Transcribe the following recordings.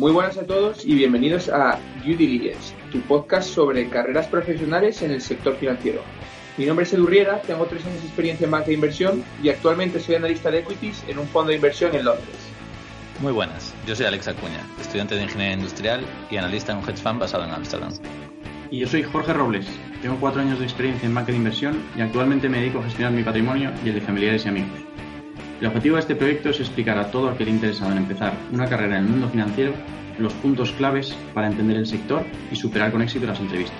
Muy buenas a todos y bienvenidos a Due Diligence, tu podcast sobre carreras profesionales en el sector financiero. Mi nombre es Edu Riera, tengo tres años de experiencia en banca de inversión y actualmente soy analista de equities en un fondo de inversión en Londres. Muy buenas, yo soy Alex Acuña, estudiante de Ingeniería Industrial y analista en un hedge fund basado en Amsterdam. Y yo soy Jorge Robles, tengo cuatro años de experiencia en banca de inversión y actualmente me dedico a gestionar mi patrimonio y el de familiares y amigos. El objetivo de este proyecto es explicar a todo aquel interesado en empezar una carrera en el mundo financiero los puntos claves para entender el sector y superar con éxito las entrevistas.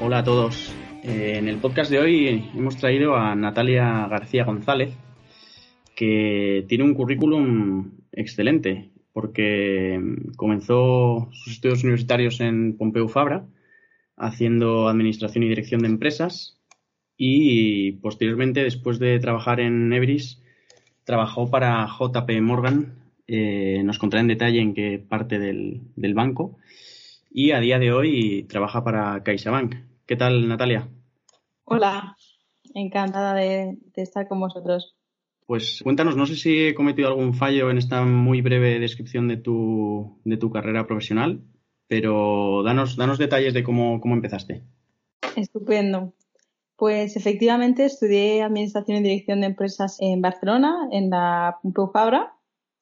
Hola a todos. Eh, en el podcast de hoy hemos traído a Natalia García González, que tiene un currículum excelente, porque comenzó sus estudios universitarios en Pompeu Fabra, haciendo administración y dirección de empresas, y posteriormente, después de trabajar en Everis, trabajó para JP Morgan. Eh, nos contará en detalle en qué parte del, banco. Y a día de hoy trabaja para CaixaBank. ¿Qué tal, Natalia? Hola, encantada de, estar con vosotros. Pues cuéntanos, no sé si he cometido algún fallo en esta muy breve descripción de tu, de tu carrera profesional, pero danos, danos detalles de cómo, cómo empezaste. Estupendo. Pues efectivamente estudié Administración y Dirección de Empresas en Barcelona, en la Pompeu Fabra,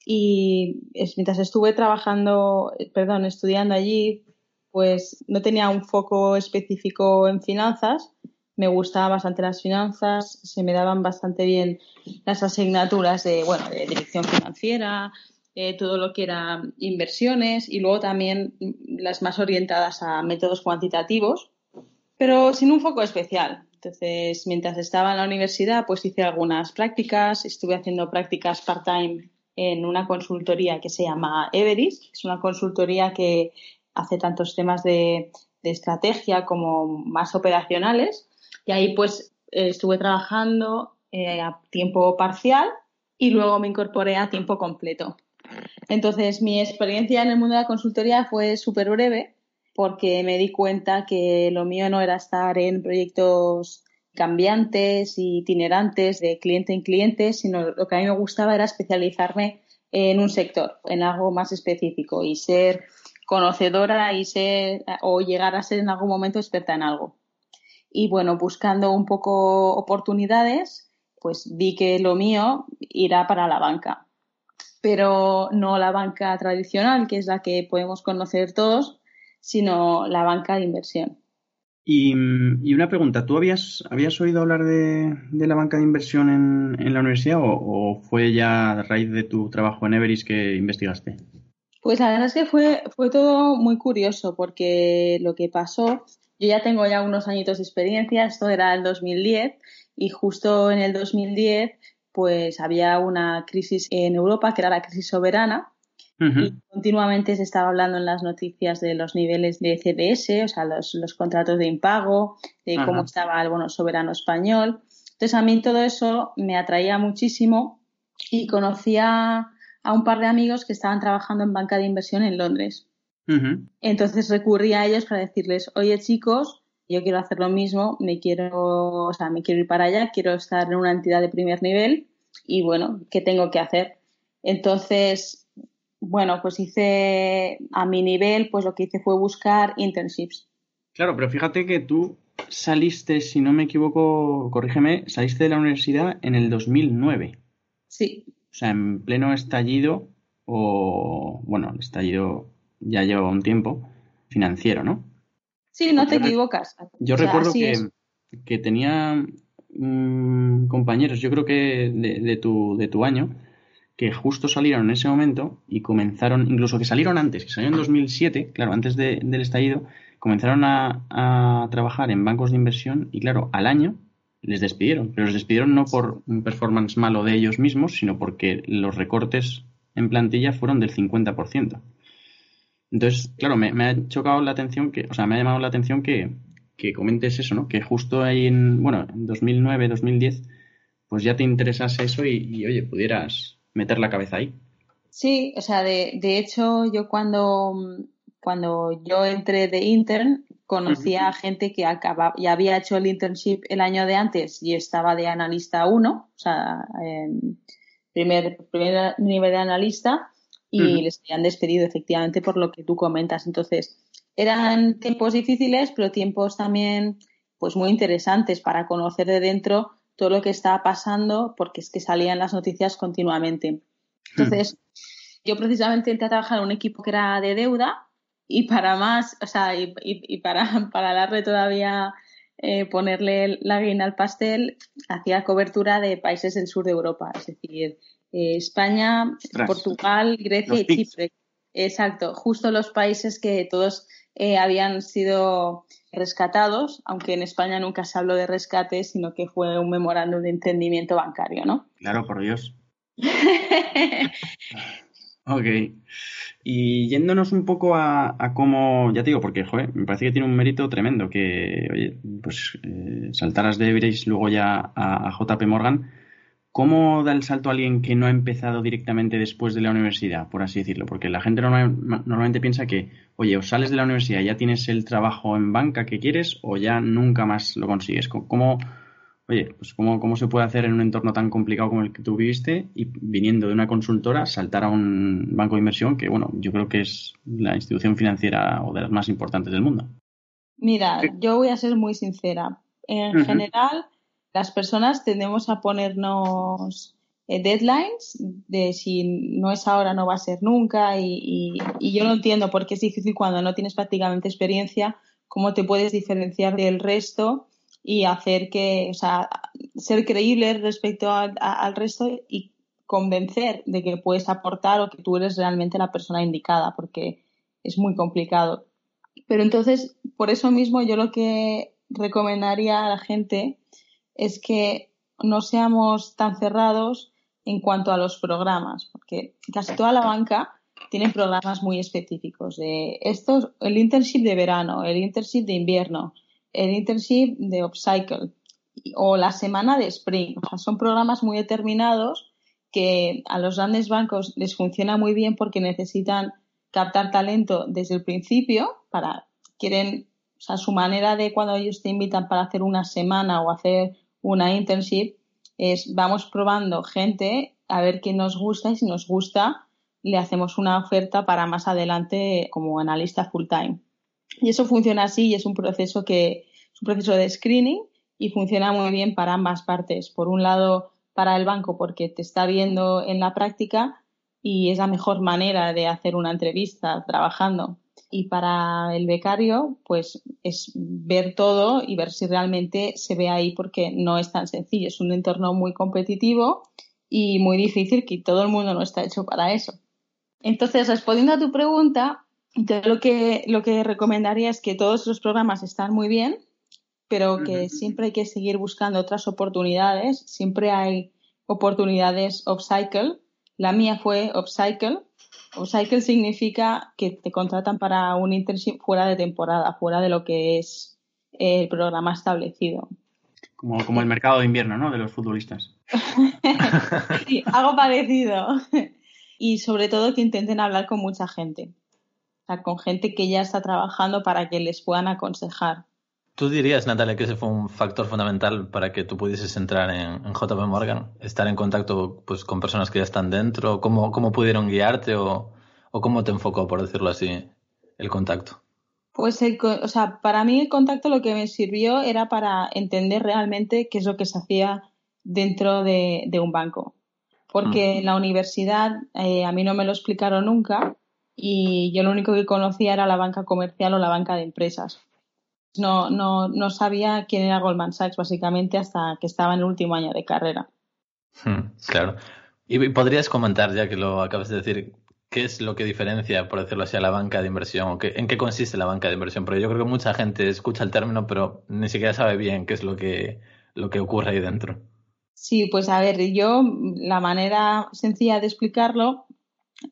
y mientras estuve trabajando, perdón, estudiando allí, pues no tenía un foco específico en finanzas, me gustaban bastante las finanzas, se me daban bastante bien las asignaturas de, bueno, de dirección financiera, eh, todo lo que era inversiones y luego también las más orientadas a métodos cuantitativos, pero sin un foco especial. Entonces, mientras estaba en la universidad, pues hice algunas prácticas, estuve haciendo prácticas part-time en una consultoría que se llama Everis, es una consultoría que hace tantos temas de, estrategia como más operacionales. Y ahí pues estuve trabajando eh, a tiempo parcial y luego me incorporé a tiempo completo. Entonces, mi experiencia en el mundo de la consultoría fue súper breve porque me di cuenta que lo mío no era estar en proyectos cambiantes itinerantes de cliente en cliente, sino lo que a mí me gustaba era especializarme en un sector, en algo más específico y ser conocedora y ser o llegar a ser en algún momento experta en algo. Y bueno, buscando un poco oportunidades, pues vi que lo mío irá para la banca, pero no la banca tradicional, que es la que podemos conocer todos, sino la banca de inversión. Y, una pregunta, ¿tú habías, habías oído hablar de, la banca de inversión en, la universidad o, fue ya a raíz de tu trabajo en Everis que investigaste? Pues la verdad es que fue, fue todo muy curioso porque lo que pasó, yo ya tengo ya unos añitos de experiencia, esto era el 2010 y justo en el 2010 pues había una crisis en Europa que era la crisis soberana y continuamente se estaba hablando en las noticias de los niveles de CDS, o sea, los, contratos de impago, de cómo estaba el bono soberano español. Entonces, a mí todo eso me atraía muchísimo y conocía a un par de amigos que estaban trabajando en banca de inversión en Londres. Entonces recurrí a ellos para decirles, oye chicos, yo quiero hacer lo mismo, me quiero, o sea, me quiero ir para allá, quiero estar en una entidad de primer nivel y bueno, ¿qué tengo que hacer? Entonces bueno, pues hice a mi nivel, pues lo que hice fue buscar internships. Claro, pero fíjate que tú saliste, si no me equivoco, corrígeme, saliste de la universidad en el 2009. Sí. O sea, en pleno estallido, o bueno, el estallido ya lleva un tiempo, financiero, ¿no? Sí, no te equivocas. Yo recuerdo que, tenía mm, compañeros, yo creo que de, tu, de tu año, que justo salieron en ese momento y comenzaron, incluso que salieron antes, que salieron en 2007, claro, antes del estallido, comenzaron a, trabajar en bancos de inversión y claro, al año les despidieron, pero les despidieron no por un performance malo de ellos mismos, sino porque los recortes en plantilla fueron del 50%. Entonces, claro, me, ha chocado la atención que, o sea, me ha llamado la atención que, que comentes eso, ¿no? Que justo ahí en, bueno, en 2009, 2010, pues ya te interesase eso y oye, pudieras meter la cabeza ahí. Sí, o sea, de, de hecho, yo cuando, cuando yo entré de intern, conocía a gente que acababa, ya había hecho el internship el año de antes y estaba de analista 1, o sea, primer, primer nivel de analista y les habían despedido efectivamente por lo que tú comentas. Entonces, eran tiempos difíciles, pero tiempos también pues muy interesantes para conocer de dentro todo lo que estaba pasando, porque es que salían las noticias continuamente. Entonces, yo precisamente entré a trabajar en un equipo que era de deuda y para más, o sea, y, y, para, para darle todavía eh, ponerle la guina al pastel, hacía cobertura de países del sur de Europa, es decir, eh, España, Portugal, Grecia y Chipre. Exacto, justo los países que todos eh, habían sido rescatados, aunque en España nunca se habló de rescate, sino que fue un memorándum de entendimiento bancario, ¿no? Claro, por Dios. ok. Y yéndonos un poco a, cómo, ya te digo, porque joder, me parece que tiene un mérito tremendo que, oye, pues eh, saltaras de Everest luego ya a, JP Morgan. ¿Cómo da el salto a alguien que no ha empezado directamente después de la universidad, por así decirlo? Porque la gente normalmente piensa que, oye, o sales de la universidad, ya tienes el trabajo en banca que quieres o ya nunca más lo consigues. ¿Cómo, oye, pues cómo, cómo se puede hacer en un entorno tan complicado como el que tú viviste y viniendo de una consultora saltar a un banco de inversión que, bueno, yo creo que es la institución financiera o de las más importantes del mundo? Mira, yo voy a ser muy sincera. En general, las personas tendemos a ponernos eh, deadlines de si no es ahora no va a ser nunca y, yo no entiendo por qué es difícil cuando no tienes prácticamente experiencia cómo te puedes diferenciar del resto y hacer que, o sea, ser creíble respecto al resto y convencer de que puedes aportar o que tú eres realmente la persona indicada, porque es muy complicado. Pero entonces, por eso mismo, yo lo que recomendaría a la gente es que no seamos tan cerrados en cuanto a los programas, porque casi toda la banca tiene programas muy específicos de estos, el internship de verano, el internship de invierno, el internship de upcycle o la semana de spring. O sea, son programas muy determinados que a los grandes bancos les funciona muy bien porque necesitan captar talento desde el principio para quieren o sea, su manera de cuando ellos te invitan para hacer una semana o hacer una internship es vamos probando gente a ver qué nos gusta y si nos gusta le hacemos una oferta para más adelante como analista full time. Y eso funciona así y es un proceso que es un proceso de screening y funciona muy bien para ambas partes. Por un lado, para el banco porque te está viendo en la práctica y es la mejor manera de hacer una entrevista trabajando. Y para el becario, pues es ver todo y ver si realmente se ve ahí porque no es tan sencillo. Es un entorno muy competitivo y muy difícil que todo el mundo no está hecho para eso. Entonces, respondiendo a tu pregunta, entonces, lo que, lo que recomendaría es que todos los programas están muy bien, pero que siempre hay que seguir buscando otras oportunidades. Siempre hay oportunidades upcycle. La mía fue upcycle. Upcycle significa que te contratan para un internship fuera de temporada, fuera de lo que es el programa establecido. Como, como el mercado de invierno, ¿no? De los futbolistas. sí, algo parecido. y sobre todo que intenten hablar con mucha gente con gente que ya está trabajando para que les puedan aconsejar. ¿Tú dirías, Natalia, que ese fue un factor fundamental para que tú pudieses entrar en, JP Morgan? Estar en contacto pues, con personas que ya están dentro, ¿cómo, cómo pudieron guiarte o, cómo te enfocó, por decirlo así, el contacto? Pues, o sea, para mí el contacto lo que me sirvió era para entender realmente qué es lo que se hacía dentro de, un banco. Porque mm. en la universidad eh, a mí no me lo explicaron nunca y yo lo único que conocía era la banca comercial o la banca de empresas. No, no, no sabía quién era Goldman Sachs básicamente hasta que estaba en el último año de carrera. Hmm, claro. ¿Y podrías comentar, ya que lo acabas de decir, qué es lo que diferencia, por decirlo así, a la banca de inversión? ¿O qué, ¿En qué consiste la banca de inversión? Porque yo creo que mucha gente escucha el término, pero ni siquiera sabe bien qué es lo que, lo que ocurre ahí dentro. Sí, pues a ver, yo la manera sencilla de explicarlo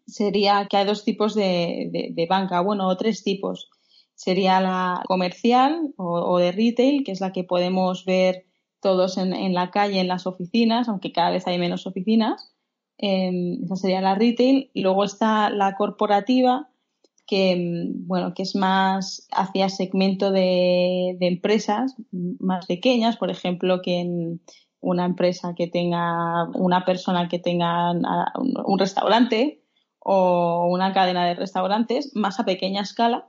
sería que hay dos tipos de, banca, bueno, o tres tipos. Sería la comercial o, de retail, que es la que podemos ver todos en, la calle, en las oficinas, aunque cada vez hay menos oficinas. Em, esa sería la retail. Y luego está la corporativa, que, em, bueno, que es más hacia segmento de, empresas más pequeñas, por ejemplo, que en, una empresa que tenga, una persona que tenga un restaurante o una cadena de restaurantes más a pequeña escala.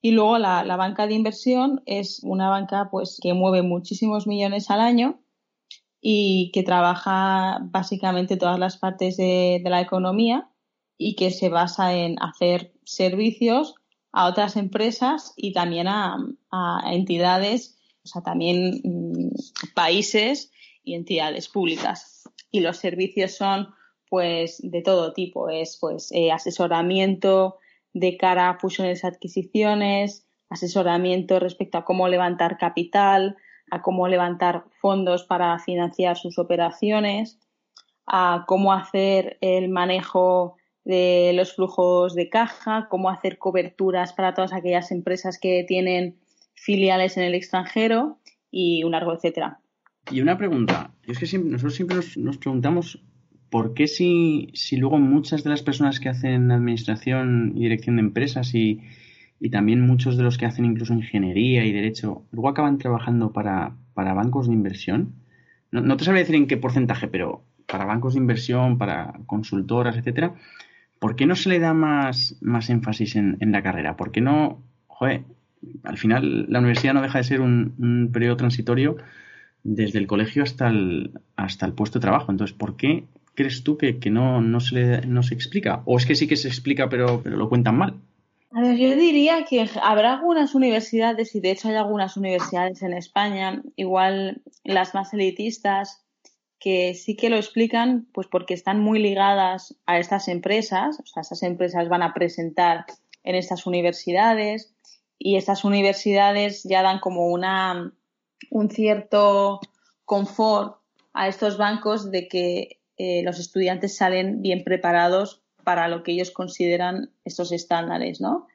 Y luego la, banca de inversión es una banca pues que mueve muchísimos millones al año y que trabaja básicamente todas las partes de, la economía y que se basa en hacer servicios a otras empresas y también a, a entidades, o sea, también mm, países y entidades públicas. Y los servicios son pues de todo tipo, es pues eh, asesoramiento de cara a fusiones adquisiciones, asesoramiento respecto a cómo levantar capital, a cómo levantar fondos para financiar sus operaciones, a cómo hacer el manejo de los flujos de caja, cómo hacer coberturas para todas aquellas empresas que tienen filiales en el extranjero y un largo etcétera. Y una pregunta, es que nosotros siempre nos, preguntamos por qué si, si, luego muchas de las personas que hacen administración y dirección de empresas y, también muchos de los que hacen incluso ingeniería y derecho, luego acaban trabajando para, bancos de inversión. No, te sabría decir en qué porcentaje, pero para bancos de inversión, para consultoras, etcétera, ¿por qué no se le da más, más énfasis en, la carrera? ¿Por qué no, joder, al final la universidad no deja de ser un, un periodo transitorio desde el colegio hasta el, hasta el puesto de trabajo. Entonces, ¿por qué crees tú que, no, no, se no se explica? ¿O es que sí que se explica pero, pero lo cuentan mal? A ver, yo diría que habrá algunas universidades, y de hecho hay algunas universidades en España, igual las más elitistas, que sí que lo explican, pues porque están muy ligadas a estas empresas, o sea, esas empresas van a presentar en estas universidades y estas universidades ya dan como una un cierto confort a estos bancos de que eh, los estudiantes salen bien preparados para lo que ellos consideran estos estándares, ¿no?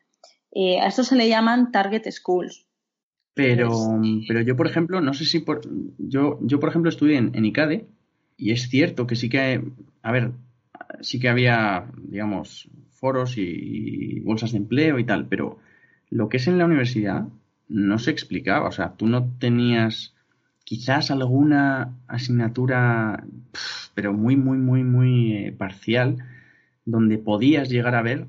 Eh, a esto se le llaman target schools. Pero, pero yo, por ejemplo, no sé si por, yo, yo por ejemplo, estudié en, ICADE y es cierto que sí que, a ver, sí que había, digamos, foros y bolsas de empleo y tal, pero lo que es en la universidad, no se explicaba. O sea, tú no tenías quizás alguna asignatura, pero muy, muy, muy, muy eh, parcial, donde podías llegar a ver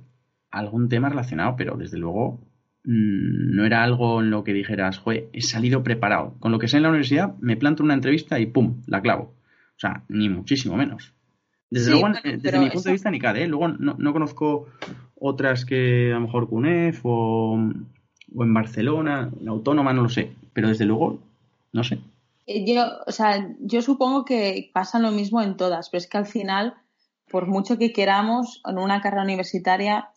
algún tema relacionado, pero desde luego mm, no era algo en lo que dijeras, joder, he salido preparado. Con lo que sé en la universidad, me planto una entrevista y ¡pum! la clavo. O sea, ni muchísimo menos. Desde luego, desde mi punto de vista, ni cada, ¿eh? Luego no, no, conozco otras que a lo mejor CUNEF o, o en Barcelona, en Autónoma, no lo sé, pero desde luego, no sé. Eh, yo, o sea, yo supongo que pasa lo mismo en todas, pero es que al final, por mucho que queramos, en una carrera universitaria,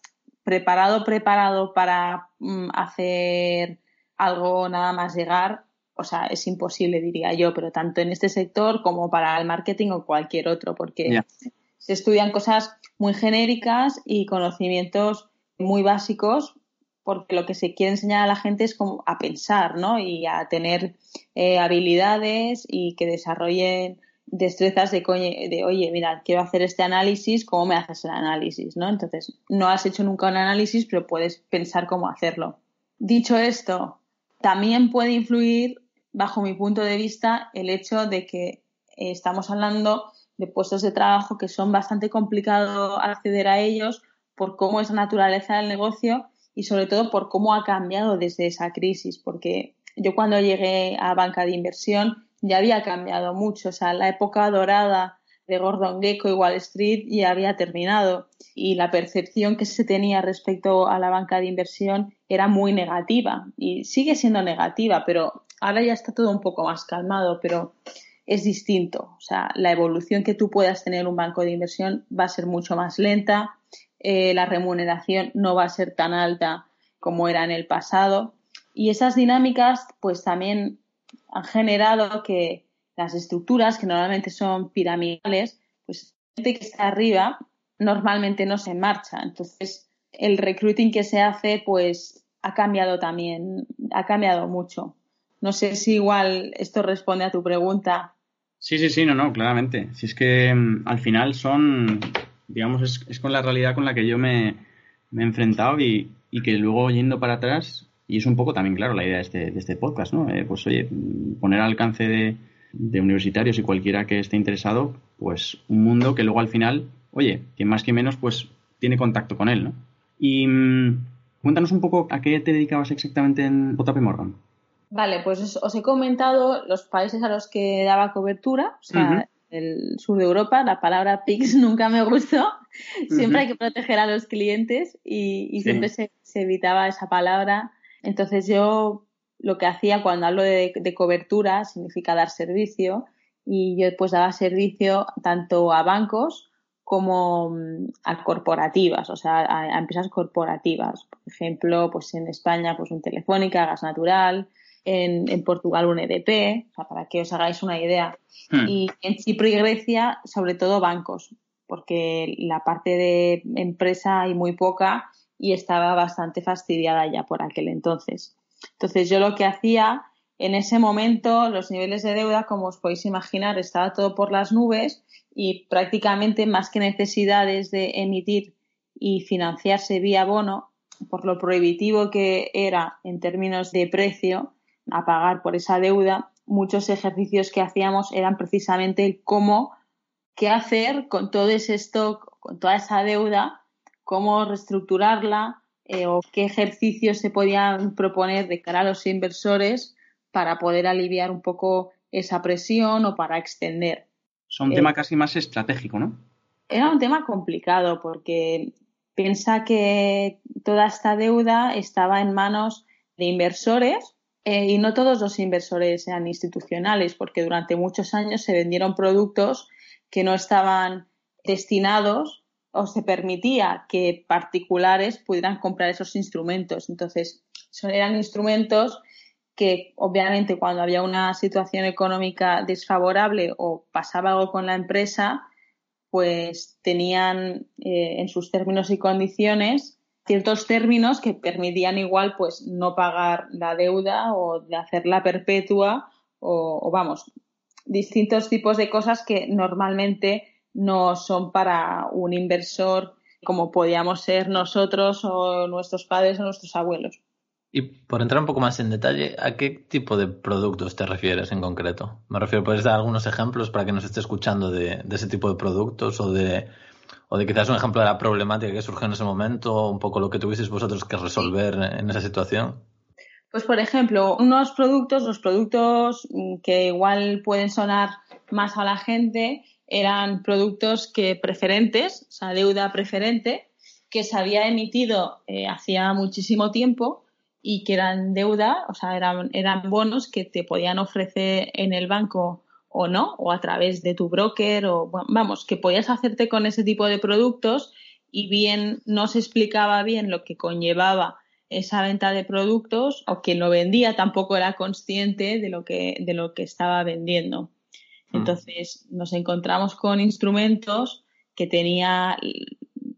preparado, preparado para mm, hacer algo nada más llegar, o sea, es imposible, diría yo, pero tanto en este sector como para el marketing o cualquier otro, porque se estudian cosas muy genéricas y conocimientos muy básicos porque lo que se quiere enseñar a la gente es como a pensar, ¿no? Y a tener eh, habilidades y que desarrollen destrezas de, de, oye, mira, quiero hacer este análisis, ¿cómo me haces el análisis? ¿no? Entonces, no has hecho nunca un análisis, pero puedes pensar cómo hacerlo. Dicho esto, también puede influir, bajo mi punto de vista, el hecho de que estamos hablando de puestos de trabajo que son bastante complicados acceder a ellos por cómo es la naturaleza del negocio y sobre todo por cómo ha cambiado desde esa crisis, porque yo cuando llegué a banca de inversión ya había cambiado mucho, o sea, la época dorada de Gordon Gecko y Wall Street ya había terminado y la percepción que se tenía respecto a la banca de inversión era muy negativa y sigue siendo negativa, pero ahora ya está todo un poco más calmado, pero es distinto. O sea, la evolución que tú puedas tener en un banco de inversión va a ser mucho más lenta, eh, la remuneración no va a ser tan alta como era en el pasado. Y esas dinámicas, pues también han generado que las estructuras, que normalmente son piramidales, pues gente que está arriba normalmente no se marcha. Entonces, el recruiting que se hace, pues ha cambiado también, ha cambiado mucho. No sé si igual esto responde a tu pregunta. Sí, sí, sí, no, no, claramente. Si es que mm, al final son digamos, es, es, con la realidad con la que yo me, he enfrentado y, que luego yendo para atrás, y es un poco también, claro, la idea de este, de este podcast, ¿no? Eh, pues oye, poner al alcance de, de universitarios y cualquiera que esté interesado, pues un mundo que luego al final, oye, que más que menos, pues tiene contacto con él, ¿no? Y mm, cuéntanos un poco a qué te dedicabas exactamente en JP Morgan. Vale, pues os he comentado los países a los que daba cobertura, o sea, el sur de Europa, la palabra PIX nunca me gustó. Siempre hay que proteger a los clientes y, siempre se, evitaba esa palabra. Entonces yo lo que hacía cuando hablo de, cobertura significa dar servicio y yo pues daba servicio tanto a bancos como mm, a corporativas, o sea, a, empresas corporativas. Por ejemplo, pues en España, pues un Telefónica, Gas Natural, en, Portugal un EDP, para que os hagáis una idea. Hmm. Y en Chipre y Grecia, sobre todo bancos, porque la parte de empresa hay muy poca y estaba bastante fastidiada ya por aquel entonces. Entonces yo lo que hacía en ese momento, los niveles de deuda, como os podéis imaginar, estaba todo por las nubes y prácticamente más que necesidades de emitir y financiarse vía bono, por lo prohibitivo que era en términos de precio, a pagar por esa deuda, muchos ejercicios que hacíamos eran precisamente el cómo, qué hacer con todo ese stock, con toda esa deuda, cómo reestructurarla eh, o qué ejercicios se podían proponer de cara a los inversores para poder aliviar un poco esa presión o para extender. Es un tema eh, casi más estratégico, ¿no? Era un tema complicado porque piensa que toda esta deuda estaba en manos de inversores eh, y no todos los inversores eran institucionales, porque durante muchos años se vendieron productos que no estaban destinados o se permitía que particulares pudieran comprar esos instrumentos. Entonces, eran instrumentos que obviamente cuando había una situación económica desfavorable o pasaba algo con la empresa, pues tenían eh, en sus términos y condiciones ciertos términos que permitían igual pues no pagar la deuda o de hacerla perpetua o, vamos, distintos tipos de cosas que normalmente no son para un inversor como podíamos ser nosotros o nuestros padres o nuestros abuelos. Y por entrar un poco más en detalle, ¿a qué tipo de productos te refieres en concreto? Me refiero, ¿puedes dar algunos ejemplos para que nos esté escuchando de ese tipo de productos o de o de quizás un ejemplo de la problemática que surgió en ese momento, un poco lo que tuvisteis vosotros que resolver en esa situación? Pues, por ejemplo, unos productos, los productos que igual pueden sonar más a la gente, eran productos que preferentes, o sea, deuda preferente, que se había emitido eh, hacía muchísimo tiempo y que eran deuda, o sea, eran bonos que te podían ofrecer en el banco o no, o a través de tu broker, o vamos, que podías hacerte con ese tipo de productos y bien no se explicaba bien lo que conllevaba esa venta de productos o quien lo vendía tampoco era consciente de lo que, de lo que estaba vendiendo. Mm. Entonces nos encontramos con instrumentos que tenía,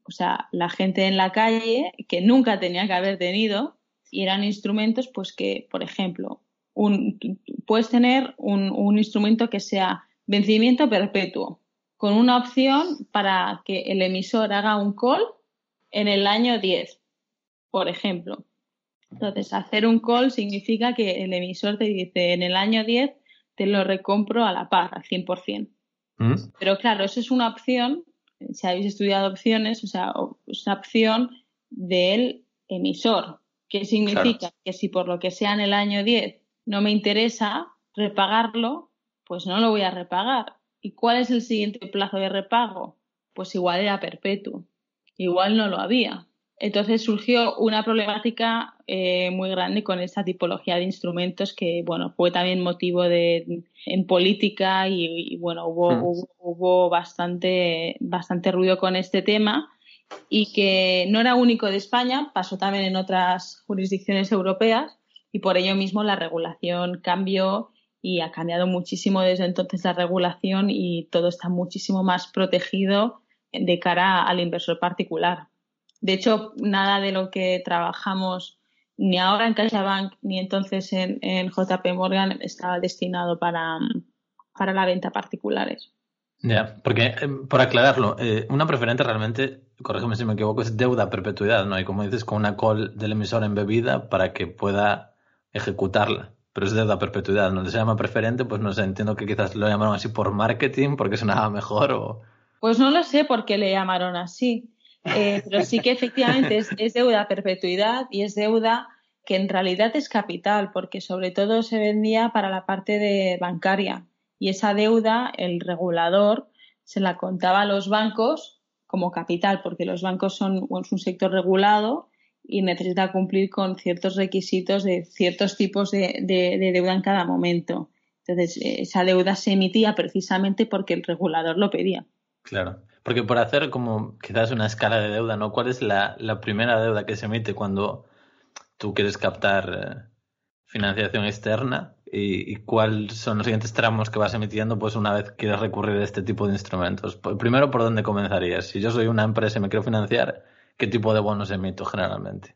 o sea, la gente en la calle que nunca tenía que haber tenido y eran instrumentos pues que, por ejemplo, puedes tener un, instrumento que sea vencimiento perpetuo, con una opción para que el emisor haga un call en el año 10, por ejemplo. Entonces, hacer un call significa que el emisor te dice en el año 10 te lo recompro a la par, al 100%. ¿Mm? Pero claro, eso es una opción, si habéis estudiado opciones, o sea, es una opción del emisor. ¿Qué significa? Que si por lo que sea en el año 10 no me interesa repagarlo, pues no lo voy a repagar. ¿Y cuál es el siguiente plazo de repago? Pues igual era perpetuo, igual no lo había. Entonces surgió una problemática eh, muy grande con esta tipología de instrumentos que, bueno, fue también motivo de en política y, bueno, hubo, hmm. hubo, hubo, bastante, bastante ruido con este tema y que no era único de España, pasó también en otras jurisdicciones europeas y por ello mismo la regulación cambió y ha cambiado muchísimo desde entonces la regulación y todo está muchísimo más protegido de cara al inversor particular. De hecho, nada de lo que trabajamos ni ahora en CaixaBank ni entonces en, JP Morgan estaba destinado para, para la venta particulares. Ya, porque eh, por aclararlo, eh, una preferente realmente, corrígeme si me equivoco, es deuda a perpetuidad, ¿no? Y como dices, con una call del emisor embebida para que pueda ejecutarla. pero es deuda a perpetuidad. ¿No se llama preferente? Pues no sé, entiendo que quizás lo llamaron así por marketing, porque sonaba mejor o... Pues no lo sé por qué le llamaron así, eh, pero sí que efectivamente es, deuda a perpetuidad y es deuda que en realidad es capital, porque sobre todo se vendía para la parte de bancaria y esa deuda el regulador se la contaba a los bancos como capital, porque los bancos son un sector regulado y necesita cumplir con ciertos requisitos de ciertos tipos de, deuda en cada momento. Entonces, esa deuda se emitía precisamente porque el regulador lo pedía. Claro, porque por hacer como quizás una escala de deuda, ¿no? ¿Cuál es la, primera deuda que se emite cuando tú quieres captar eh, financiación externa? ¿Y, cuáles son los siguientes tramos que vas emitiendo pues una vez quieres recurrir a este tipo de instrumentos? Primero, ¿por dónde comenzarías? Si yo soy una empresa y me quiero financiar, ¿qué tipo de bonos emito generalmente?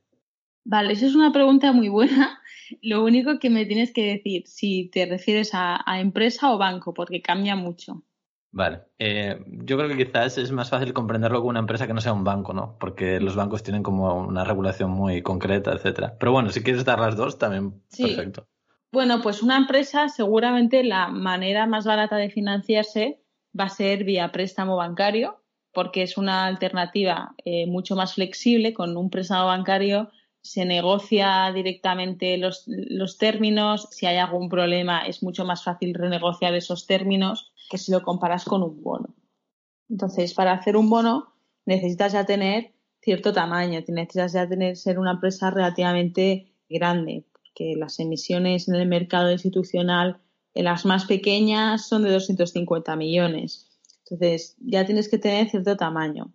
Vale, esa es una pregunta muy buena. Lo único que me tienes que decir si te refieres a, empresa o banco, porque cambia mucho. Vale, eh, yo creo que quizás es más fácil comprenderlo con una empresa que no sea un banco, ¿no? Porque los bancos tienen como una regulación muy concreta, etcétera. Pero bueno, si quieres dar las dos, también perfecto. Bueno, pues una empresa seguramente la manera más barata de financiarse va a ser vía préstamo bancario, porque es una alternativa eh, mucho más flexible. Con un préstamo bancario se negocia directamente los, los, términos. Si hay algún problema, es mucho más fácil renegociar esos términos que si lo comparas con un bono. Entonces, para hacer un bono necesitas ya tener cierto tamaño, necesitas ya tener ser una empresa relativamente grande, porque las emisiones en el mercado institucional, en las más pequeñas, son de 250 millones entonces, ya tienes que tener cierto tamaño.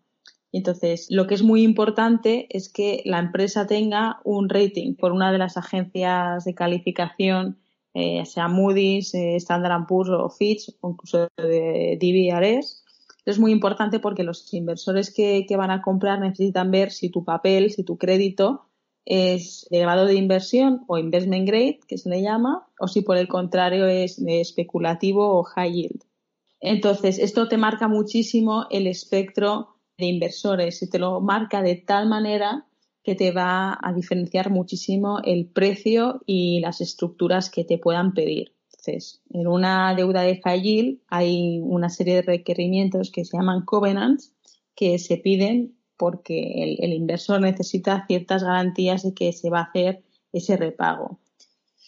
Entonces, lo que es muy importante es que la empresa tenga un rating por una de las agencias de calificación, eh, sea Moody's, eh, Standard Poor's o Fitch, o incluso de DBRS. Es muy importante porque los inversores que, van a comprar necesitan ver si tu papel, si tu crédito es de grado de inversión o investment grade, que se le llama, o si por el contrario es especulativo o high yield. Entonces, esto te marca muchísimo el espectro de inversores y te lo marca de tal manera que te va a diferenciar muchísimo el precio y las estructuras que te puedan pedir. Entonces, en una deuda de high hay una serie de requerimientos que se llaman covenants que se piden porque el, inversor necesita ciertas garantías de que se va a hacer ese repago.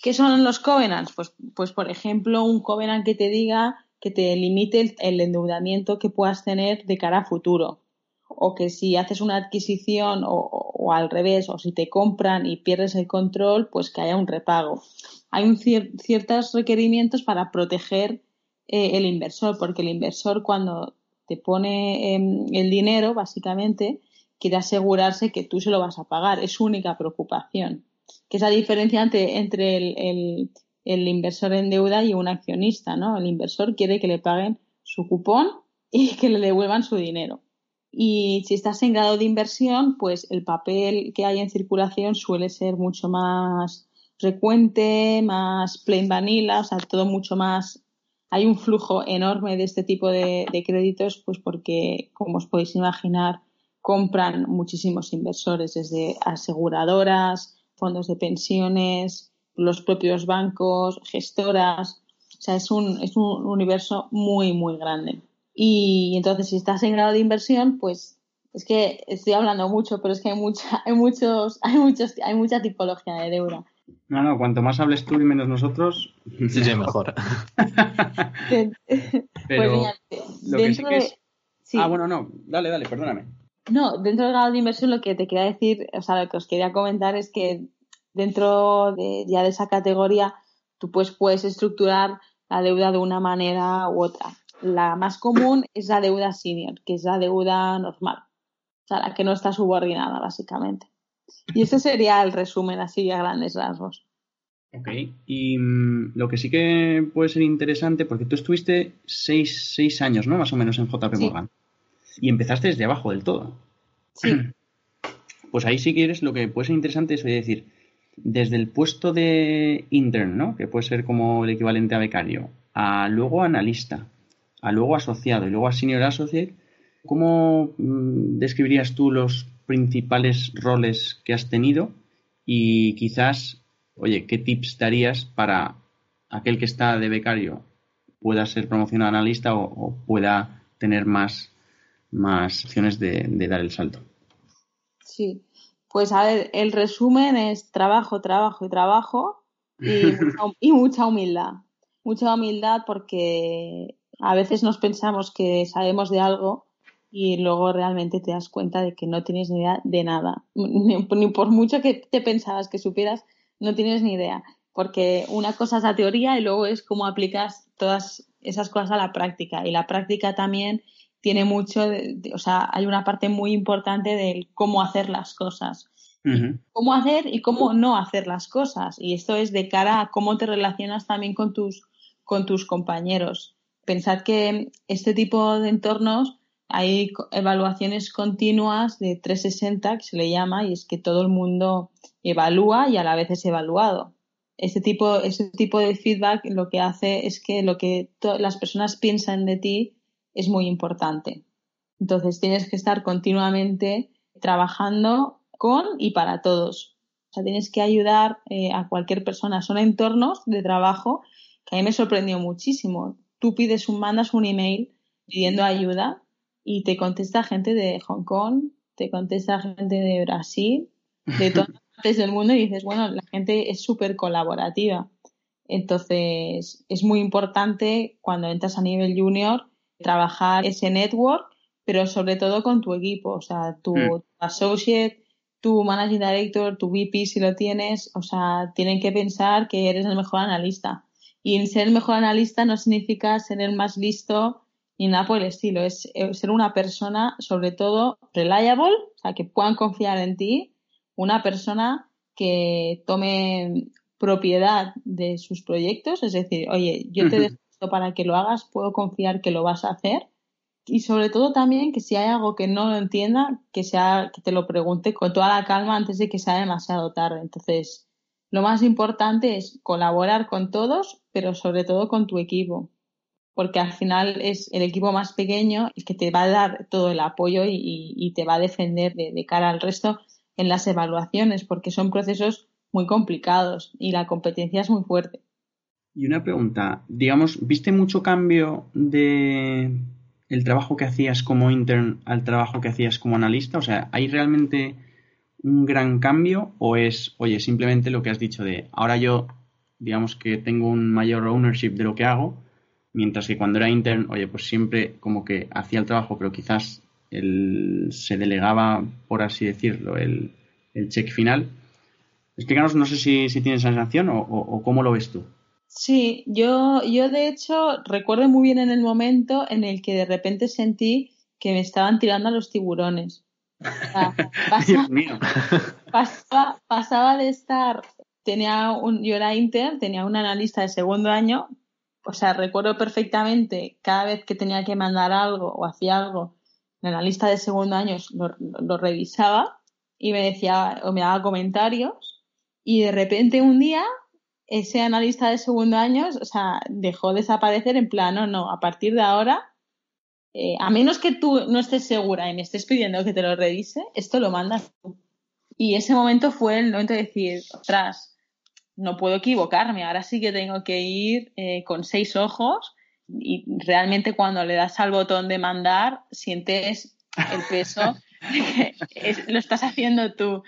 ¿Qué son los covenants? Pues, pues por ejemplo, un covenant que te diga que te limite el, endeudamiento que puedas tener de cara a futuro. O que si haces una adquisición o, al revés, o si te compran y pierdes el control, pues que haya un repago. Hay un ciertos requerimientos para proteger eh, el inversor, porque el inversor cuando te pone em, el dinero, básicamente, quiere asegurarse que tú se lo vas a pagar. Es su única preocupación. Que es la diferencia entre, el, el inversor en deuda y un accionista, ¿no? El inversor quiere que le paguen su cupón y que le devuelvan su dinero. Y si estás en grado de inversión, pues el papel que hay en circulación suele ser mucho más frecuente, más plain vanilla, o sea, todo mucho más. Hay un flujo enorme de este tipo de, de créditos, pues porque, como os podéis imaginar, compran muchísimos inversores, desde aseguradoras, fondos de pensiones, los propios bancos, gestoras. O sea, es un, es un universo muy, muy grande. Y entonces, si estás en grado de inversión, pues es que estoy hablando mucho, pero es que hay mucha, hay muchos, hay muchos, hay mucha tipología de deuda. No, no, cuanto más hables tú y menos nosotros, sí, sí, mejor. pero pues lo que sí que es... Ah, bueno, no, dale, dale, perdóname. No, dentro del grado de inversión lo que te quería decir, o sea, lo que os quería comentar es que dentro de, ya de esa categoría, tú pues puedes estructurar la deuda de una manera u otra. La más común es la deuda senior, que es la deuda normal, o sea, la que no está subordinada, básicamente. Y ese sería el resumen así a grandes rasgos. Ok, y mm, lo que sí que puede ser interesante, porque tú estuviste seis, seis años, ¿no? Más o menos en JP Morgan. Y empezaste desde abajo del todo. Sí. Pues ahí sí que eres lo que puede ser interesante es decir, desde el puesto de intern, ¿no? que puede ser como el equivalente a becario, a luego analista, a luego asociado y luego a senior associate, ¿cómo mm, describirías tú los principales roles que has tenido y quizás oye, ¿qué tips darías para aquel que está de becario pueda ser promocionado a analista o, pueda tener más, más opciones de, dar el salto? Sí, pues a ver, el resumen es trabajo, trabajo y trabajo y mucha humildad. Mucha humildad porque a veces nos pensamos que sabemos de algo y luego realmente te das cuenta de que no tienes ni idea de nada. Ni, por mucho que te pensabas que supieras, no tienes ni idea. Porque una cosa es la teoría y luego es cómo aplicas todas esas cosas a la práctica. Y la práctica también tiene mucho, o sea, hay una parte muy importante de cómo hacer las cosas. Cómo hacer y cómo no hacer las cosas. Y esto es de cara a cómo te relacionas también con tus, con tus compañeros. Pensad que este tipo de entornos hay evaluaciones continuas de 360 que se le llama y es que todo el mundo evalúa y a la vez es evaluado. Este tipo, este tipo de feedback lo que hace es que lo que las personas piensan de ti es muy importante. Entonces tienes que estar continuamente trabajando con y para todos. O sea, tienes que ayudar eh, a cualquier persona. Son entornos de trabajo que a mí me sorprendió muchísimo. Tú pides un, mandas un email pidiendo ayuda y te contesta gente de Hong Kong, te contesta gente de Brasil, de todas partes del mundo y dices, bueno, la gente es súper colaborativa. Entonces, es muy importante cuando entras a nivel junior trabajar ese network, pero sobre todo con tu equipo, o sea, tu, mm. associate, tu managing director, tu VP si lo tienes, o sea, tienen que pensar que eres el mejor analista. Y ser el mejor analista no significa ser el más listo ni nada por el estilo. Es ser una persona, sobre todo, reliable, o sea, que puedan confiar en ti, una persona que tome propiedad de sus proyectos, es decir, oye, yo te dejo para que lo hagas, puedo confiar que lo vas a hacer. Y sobre todo también que si hay algo que no lo entienda, que sea, que te lo pregunte con toda la calma antes de que sea demasiado tarde. Entonces, lo más importante es colaborar con todos, pero sobre todo con tu equipo porque al final es el equipo más pequeño el que te va a dar todo el apoyo y, te va a defender de, cara al resto en las evaluaciones, porque son procesos muy complicados y la competencia es muy fuerte. Y una pregunta, digamos, ¿viste mucho cambio de el trabajo que hacías como intern al trabajo que hacías como analista? O sea, ¿hay realmente un gran cambio o es, oye, simplemente lo que has dicho de ahora yo, digamos que tengo un mayor ownership de lo que hago, Mientras que cuando era intern, oye, pues siempre como que hacía el trabajo, pero quizás el, se delegaba, por así decirlo, el, el check final. Explícanos, no sé si, si tienes esa sensación o, o, cómo lo ves tú. Sí, yo, yo de hecho recuerdo muy bien en el momento en el que de repente sentí que me estaban tirando a los tiburones. Dios mío. Pasaba, pasaba, de estar, tenía un, yo era intern, tenía un analista de segundo año o sea, recuerdo perfectamente cada vez que tenía que mandar algo o hacía algo, en la lista de segundo año lo, revisaba y me decía o me daba comentarios y de repente un día ese analista de segundo año, o sea, dejó desaparecer en plan, no, no, a partir de ahora, eh, a menos que tú no estés segura y me estés pidiendo que te lo revise, esto lo mandas tú. Y ese momento fue el momento de decir, ostras, no puedo equivocarme, ahora sí que tengo que ir eh, con seis ojos y realmente cuando le das al botón de mandar sientes el peso lo estás haciendo tú.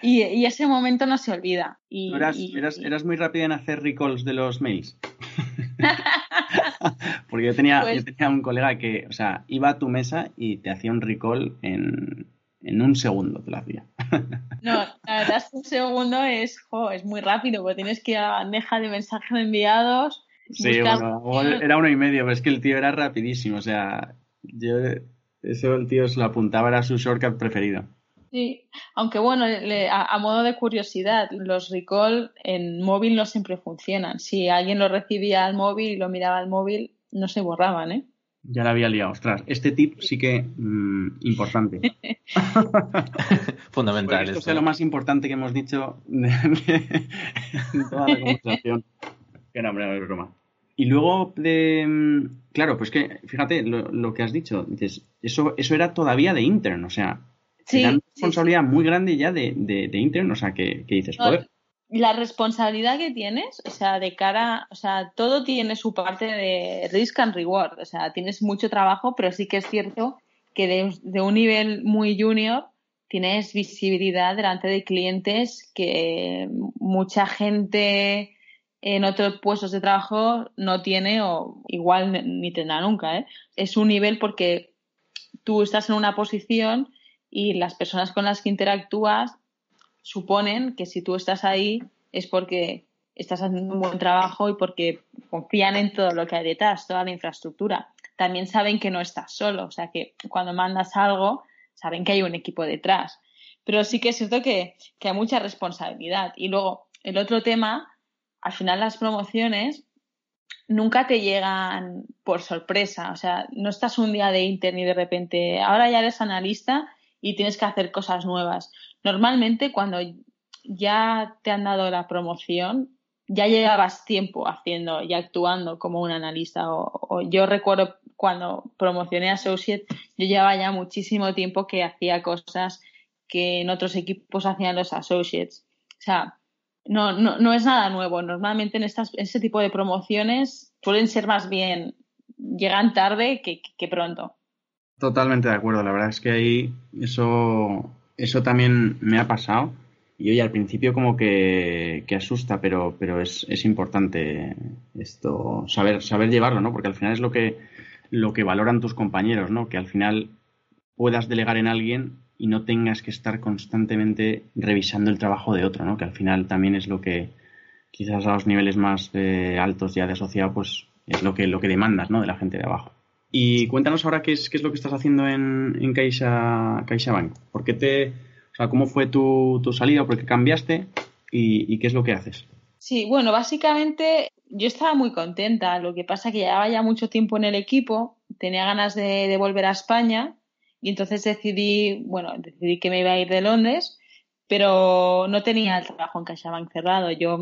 Y, ese momento no se olvida. Y, eras, eras, muy rápida en hacer recalls de los mails. Porque yo tenía, yo pues tenía un colega que, o sea, iba a tu mesa y te hacía un recall en, en un segundo te lo hacía. No, la verdad es que un segundo es, es muy rápido, porque tienes que ir a la bandeja de mensajes enviados. Sí, bueno, era uno y medio, pero es que el tío era rapidísimo, o sea, yo, eso el tío se lo apuntaba, era su shortcut preferido. Sí, aunque bueno, a, modo de curiosidad, los recall en móvil no siempre funcionan. Si alguien lo recibía al móvil y lo miraba al móvil, no se borraban, ¿eh? Ya la había liado. Ostras, este tip sí que mm, importante. Fundamental. esto es lo más importante que hemos dicho de, toda la conversación. que no, hombre, no es broma. Y luego, de, mm, claro, pues que, fíjate lo, que has dicho. Dices, eso, eso era todavía de intern, o sea, era una responsabilidad muy grande ya de, de, intern, o sea, que, dices, joder. la responsabilidad que tienes, o sea, de cara, o sea, todo tiene su parte de risk and reward, o sea, tienes mucho trabajo, pero sí que es cierto que de, un nivel muy junior tienes visibilidad delante de clientes que mucha gente en otros puestos de trabajo no tiene o igual ni tendrá nunca. ¿eh? Es un nivel porque tú estás en una posición y las personas con las que interactúas suponen que si tú estás ahí es porque estás haciendo un buen trabajo y porque confían en todo lo que hay detrás, toda la infraestructura. También saben que no estás solo, o sea que cuando mandas algo, saben que hay un equipo detrás. Pero sí que es cierto que, que hay mucha responsabilidad. Y luego, el otro tema, al final las promociones nunca te llegan por sorpresa. O sea, no estás un día de internet y de repente, ahora ya eres analista y tienes que hacer cosas nuevas. Normalmente cuando ya te han dado la promoción, ya llevabas tiempo haciendo y actuando como un analista. O, yo recuerdo cuando promocioné a Associate, yo llevaba ya muchísimo tiempo que hacía cosas que en otros equipos hacían los Associates. O sea, no, no, no es nada nuevo. Normalmente en estas, este tipo de promociones suelen ser más bien, llegan tarde que, que pronto. Totalmente de acuerdo. La verdad es que ahí eso, eso también me ha pasado. Y hoy al principio como que, asusta, pero, pero es, es, importante esto, saber, saber llevarlo, ¿no? Porque al final es lo que, lo que valoran tus compañeros, ¿no? Que al final puedas delegar en alguien y no tengas que estar constantemente revisando el trabajo de otro, ¿no? Que al final también es lo que quizás a los niveles más eh, altos ya de asociado, pues es lo que, lo que demandas, ¿no? De la gente de abajo. Y cuéntanos ahora qué es, qué es lo que estás haciendo en, Caixa, CaixaBank. ¿Por qué te, o sea, ¿cómo fue tu, tu salida? ¿Por qué cambiaste? Y, qué es lo que haces? Sí, bueno, básicamente yo estaba muy contenta. Lo que pasa que llevaba ya mucho tiempo en el equipo, tenía ganas de, volver a España y entonces decidí, bueno, decidí que me iba a ir de Londres, pero no tenía el trabajo en CaixaBank cerrado. Yo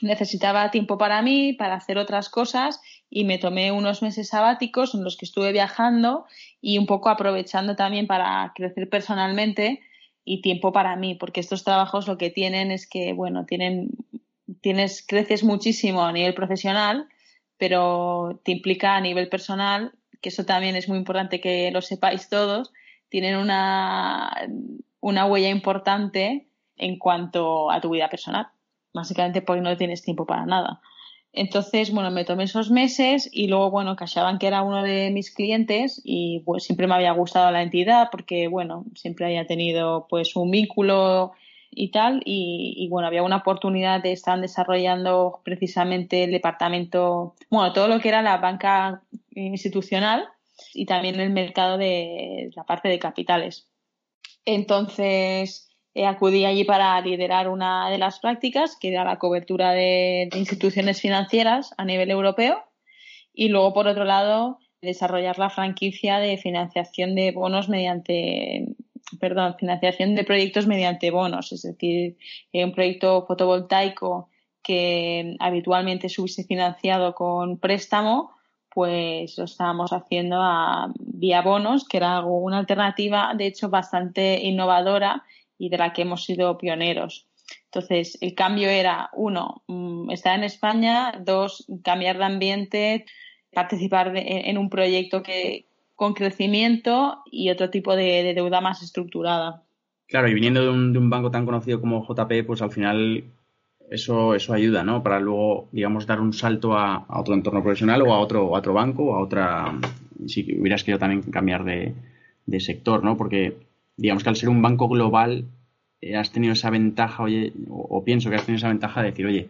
necesitaba tiempo para mí, para hacer otras cosas y me tomé unos meses sabáticos en los que estuve viajando y un poco aprovechando también para crecer personalmente y tiempo para mí, porque estos trabajos lo que tienen es que, bueno, tienen, tienes, creces muchísimo a nivel profesional, pero te implica a nivel personal, que eso también es muy importante que lo sepáis todos, tienen una, una huella importante en cuanto a tu vida personal, básicamente porque no tienes tiempo para nada. Entonces, bueno, me tomé esos meses y luego, bueno, cachaban que era uno de mis clientes y pues siempre me había gustado la entidad porque, bueno, siempre había tenido pues un vínculo y tal y, bueno, había una oportunidad de estar desarrollando precisamente el departamento, bueno, todo lo que era la banca institucional y también el mercado de la parte de capitales. Entonces, eh, acudí allí para liderar una de las prácticas, que era la cobertura de, instituciones financieras a nivel europeo, y luego, por otro lado, desarrollar la franquicia de financiación de bonos mediante, perdón, financiación de proyectos mediante bonos, es decir, eh, un proyecto fotovoltaico que habitualmente se hubiese financiado con préstamo, pues lo estábamos haciendo a, vía bonos, que era una alternativa, de hecho, bastante innovadora y de la que hemos sido pioneros. Entonces, el cambio era, uno, mm, estar en España, dos, cambiar de ambiente, participar en un proyecto que, con crecimiento y otro tipo de, deuda más estructurada. Claro, y viniendo de un, banco tan conocido como JP, pues al final eso, eso ayuda, ¿no? Para luego, digamos, dar un salto a, otro entorno profesional o a otro, a otro banco a otra, si hubieras querido también cambiar de, de sector, ¿no? Porque digamos que al ser un banco global eh, has tenido esa ventaja, oye, o, pienso que has tenido esa ventaja de decir, oye,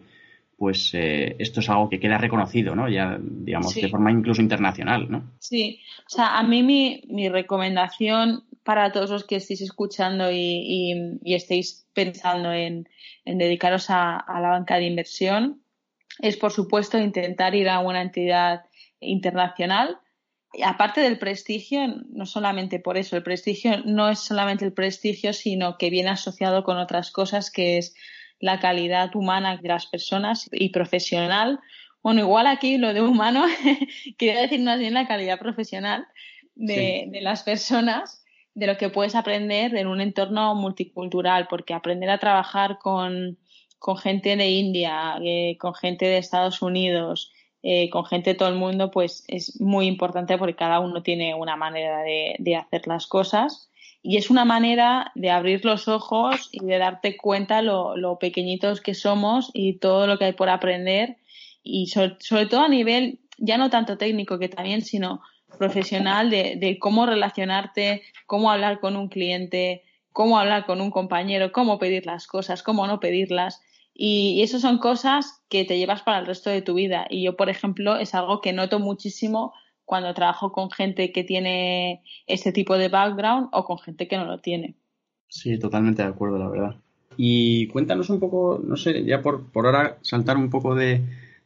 pues eh, esto es algo que queda reconocido, ¿no? Ya, digamos, de forma incluso internacional, ¿no? Sí, o sea, a mí mi, recomendación para todos los que estéis escuchando y, estéis pensando en, dedicaros a, a, la banca de inversión es, por supuesto, intentar ir a una entidad internacional aparte del prestigio, no solamente por eso, el prestigio no es solamente el prestigio, sino que viene asociado con otras cosas que es la calidad humana de las personas y profesional. Bueno, igual aquí lo de humano, quería decir más bien la calidad profesional de, de las personas, de lo que puedes aprender en un entorno multicultural, porque aprender a trabajar con, con gente de India, eh, con gente de Estados Unidos, eh, con gente de todo el mundo, pues es muy importante porque cada uno tiene una manera de, hacer las cosas y es una manera de abrir los ojos y de darte cuenta lo, lo pequeñitos que somos y todo lo que hay por aprender y sobre, todo a nivel ya no tanto técnico que también, sino profesional de, de cómo relacionarte, cómo hablar con un cliente, cómo hablar con un compañero, cómo pedir las cosas, cómo no pedirlas. Y, eso son cosas que te llevas para el resto de tu vida. Y yo, por ejemplo, es algo que noto muchísimo cuando trabajo con gente que tiene este tipo de background o con gente que no lo tiene. Sí, totalmente de acuerdo, la verdad. Y cuéntanos un poco, no sé, ya por, por ahora saltar un poco de,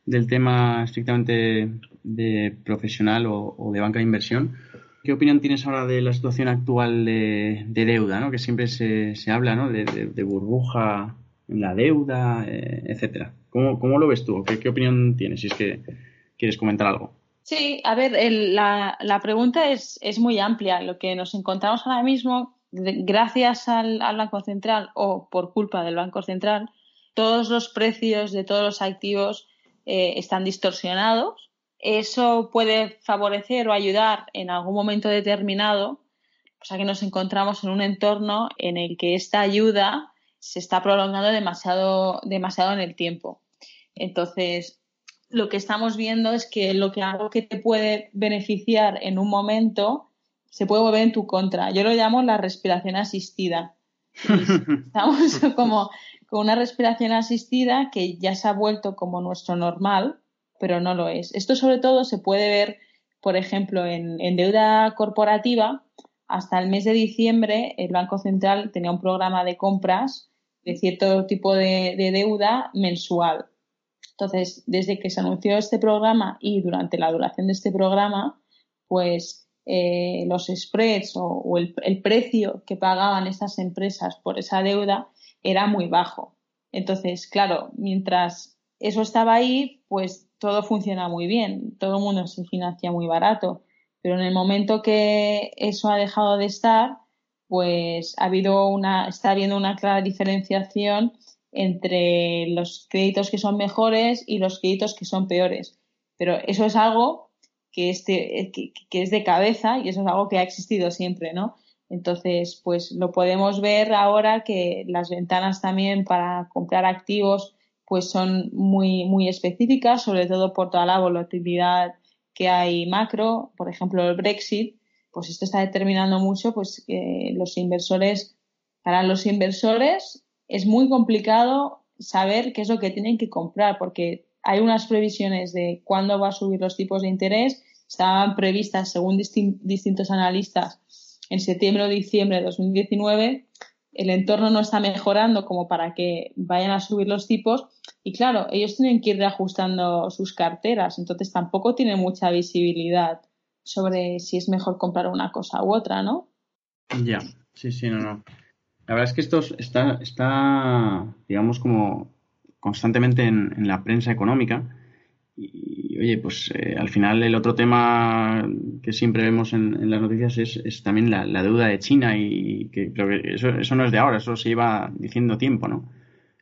del tema estrictamente de profesional o, de banca de inversión. ¿Qué opinión tienes ahora de la situación actual de, deuda, ¿no? que siempre se, se habla ¿no? de, burbuja la deuda, eh, etcétera. ¿Cómo, ¿Cómo, lo ves tú? ¿Qué, ¿Qué, opinión tienes? Si es que quieres comentar algo. Sí, a ver, la, la, pregunta es, es, muy amplia. Lo que nos encontramos ahora mismo, gracias al, al, Banco Central o por culpa del Banco Central, todos los precios de todos los activos eh, están distorsionados. Eso puede favorecer o ayudar en algún momento determinado, o sea que nos encontramos en un entorno en el que esta ayuda se está prolongando demasiado, demasiado en el tiempo. Entonces, lo que estamos viendo es que lo que algo que te puede beneficiar en un momento se puede volver en tu contra. Yo lo llamo la respiración asistida. Estamos como con una respiración asistida que ya se ha vuelto como nuestro normal, pero no lo es. Esto sobre todo se puede ver, por ejemplo, en, en deuda corporativa. Hasta el mes de diciembre el Banco Central tenía un programa de compras de cierto tipo de, deuda mensual. Entonces, desde que se anunció este programa y durante la duración de este programa, pues eh, los spreads o, el, precio que pagaban estas empresas por esa deuda era muy bajo. Entonces, claro, mientras eso estaba ahí, pues todo funciona muy bien, todo el mundo se financia muy barato. Pero en el momento que eso ha dejado de estar, pues ha habido una, está habiendo una clara diferenciación entre los créditos que son mejores y los créditos que son peores. Pero eso es algo que, que, es de cabeza y eso es algo que ha existido siempre, ¿no? Entonces, pues lo podemos ver ahora que las ventanas también para comprar activos pues son muy, muy específicas, sobre todo por toda la volatilidad que hay macro, por ejemplo el Brexit, pues esto está determinando mucho pues los inversores, para los inversores es muy complicado saber qué es lo que tienen que comprar porque hay unas previsiones de cuándo va a subir los tipos de interés, estaban previstas según distintos analistas en septiembre o diciembre de 2019, el entorno no está mejorando como para que vayan a subir los tipos. Y claro, ellos tienen que ir reajustando sus carteras, entonces tampoco tienen mucha visibilidad sobre si es mejor comprar una cosa u otra, ¿no? Ya, sí, sí, no, no. La verdad es que esto está, está digamos, como constantemente en, la prensa económica. Y, oye, pues eh, al final el otro tema que siempre vemos en, las noticias es, también la, deuda de China y que, creo que eso, eso no es de ahora, eso se lleva diciendo tiempo, ¿no?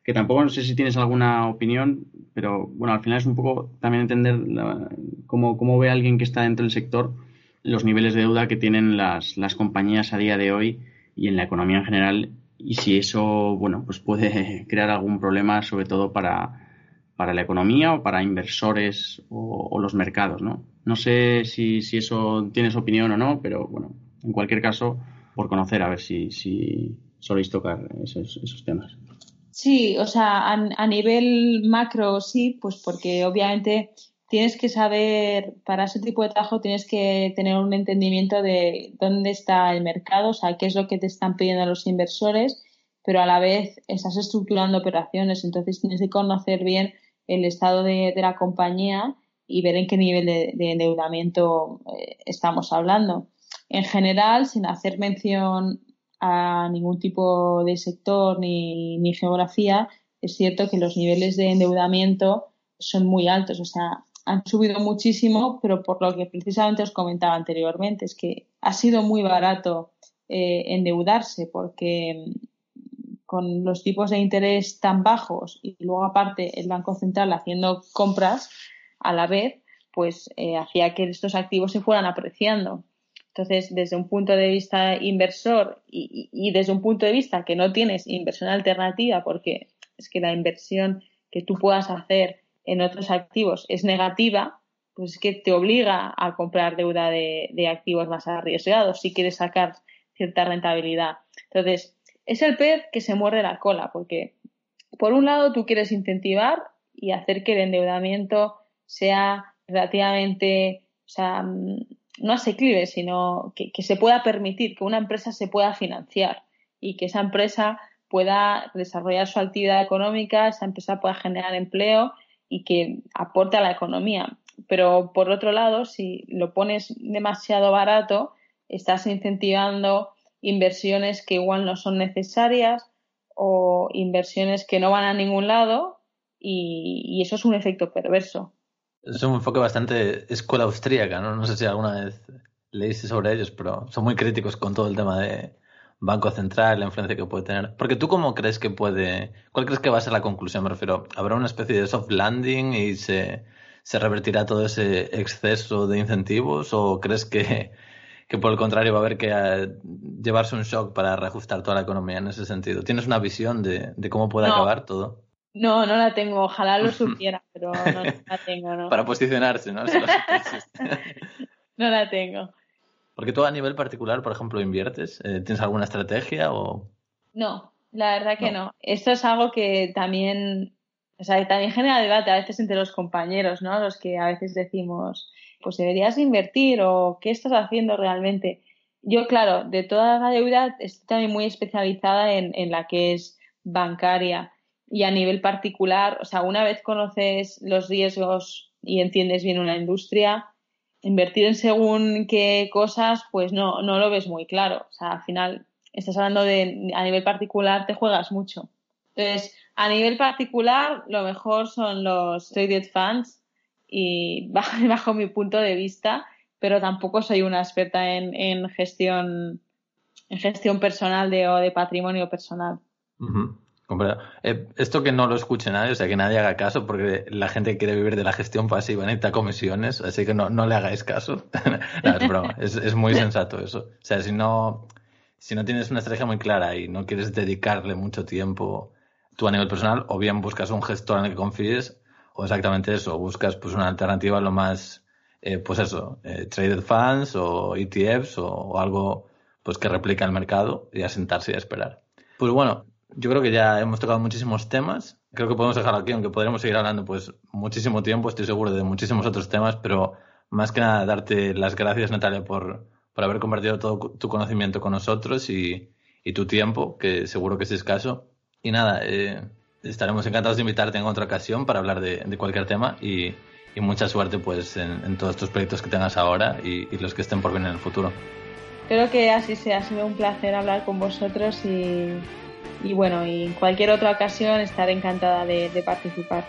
que tampoco no sé si tienes alguna opinión, pero bueno, al final es un poco también entender cómo, ve alguien que está dentro del sector los niveles de deuda que tienen las, las compañías a día de hoy y en la economía en general y si eso, bueno, pues puede crear algún problema sobre todo para, para la economía o para inversores o, los mercados, ¿no? No sé si, si, eso tienes opinión o no, pero bueno, en cualquier caso, por conocer a ver si, si soléis tocar esos, esos temas. Sí, o sea, a, nivel macro sí, pues porque obviamente tienes que saber, para ese tipo de trabajo tienes que tener un entendimiento de dónde está el mercado, o sea, qué es lo que te están pidiendo los inversores, pero a la vez estás estructurando operaciones, entonces tienes que conocer bien el estado de, la compañía y ver en qué nivel de, endeudamiento eh, estamos hablando. En general, sin hacer mención a ningún tipo de sector ni, ni geografía, es cierto que los niveles de endeudamiento son muy altos, o sea, han subido muchísimo, pero por lo que precisamente os comentaba anteriormente, es que ha sido muy barato eh, endeudarse porque con los tipos de interés tan bajos y luego aparte el Banco Central haciendo compras a la vez, pues eh, hacía que estos activos se fueran apreciando. Entonces, desde un punto de vista inversor y, desde un punto de vista que no tienes inversión alternativa, porque es que la inversión que tú puedas hacer en otros activos es negativa, pues es que te obliga a comprar deuda de, activos más arriesgados si quieres sacar cierta rentabilidad. Entonces, es el pez que se muerde la cola, porque por un lado tú quieres incentivar y hacer que el endeudamiento sea relativamente, o sea, mm, no asequible, sino que, se pueda permitir que una empresa se pueda financiar y que esa empresa pueda desarrollar su actividad económica, esa empresa pueda generar empleo y que aporte a la economía. Pero por otro lado, si lo pones demasiado barato, estás incentivando inversiones que igual no son necesarias o inversiones que no van a ningún lado y, eso es un efecto perverso. Es un enfoque bastante escuela austríaca, ¿no? No sé si alguna vez leíste sobre ellos, pero son muy críticos con todo el tema de Banco Central, la influencia que puede tener. Porque tú cómo crees que puede, cuál crees que va a ser la conclusión? Me refiero, ¿habrá una especie de soft landing y se, se revertirá todo ese exceso de incentivos o crees que que por el contrario va a haber que eh, llevarse un shock para reajustar toda la economía en ese sentido. ¿Tienes una visión de, cómo puede acabar todo? No, no la tengo. Ojalá lo supiera, pero no, la tengo, ¿no? Para posicionarse, ¿no? no la tengo. Porque tú a nivel particular, por ejemplo, inviertes. Eh, ¿Tienes alguna estrategia o...? No, la verdad que no. Esto es algo que también... O sea, también genera debate a veces entre los compañeros, ¿no? Los que a veces decimos pues deberías invertir o qué estás haciendo realmente. Yo, claro, de toda la deuda estoy también muy especializada en, en la que es bancaria y a nivel particular, o sea, una vez conoces los riesgos y entiendes bien una industria, invertir en según qué cosas, pues no, no lo ves muy claro. O sea, al final estás hablando de a nivel particular, te juegas mucho. Entonces, a nivel particular, lo mejor son los traded funds, y bajo, mi punto de vista, pero tampoco soy una experta en, gestión en gestión personal de, o de patrimonio personal. Eh, esto que no lo escuche nadie, o sea, que nadie haga caso, porque la gente quiere vivir de la gestión pasiva, necesita comisiones, así que no, no le hagáis caso. es es, muy sensato eso. O sea, si no, si no tienes una estrategia muy clara y no quieres dedicarle mucho tiempo tú a nivel personal, o bien buscas un gestor en el que confíes, o exactamente eso, buscas pues una alternativa lo más, eh, pues eso, eh, traded funds o ETFs o, algo pues que replica el mercado y a sentarse y a esperar. Pues bueno, yo creo que ya hemos tocado muchísimos temas. Creo que podemos dejarlo aquí, aunque podremos seguir hablando pues muchísimo tiempo, estoy seguro de muchísimos otros temas, pero más que nada darte las gracias, Natalia, por, por haber compartido todo tu conocimiento con nosotros y, y tu tiempo, que seguro que es escaso. Y nada, eh, estaremos encantados de invitarte en otra ocasión para hablar de, cualquier tema y, mucha suerte pues en, todos estos proyectos que tengas ahora y, los que estén por venir en el futuro. Espero que así sea, ha sido un placer hablar con vosotros y, bueno, y en cualquier otra ocasión estaré encantada de participar.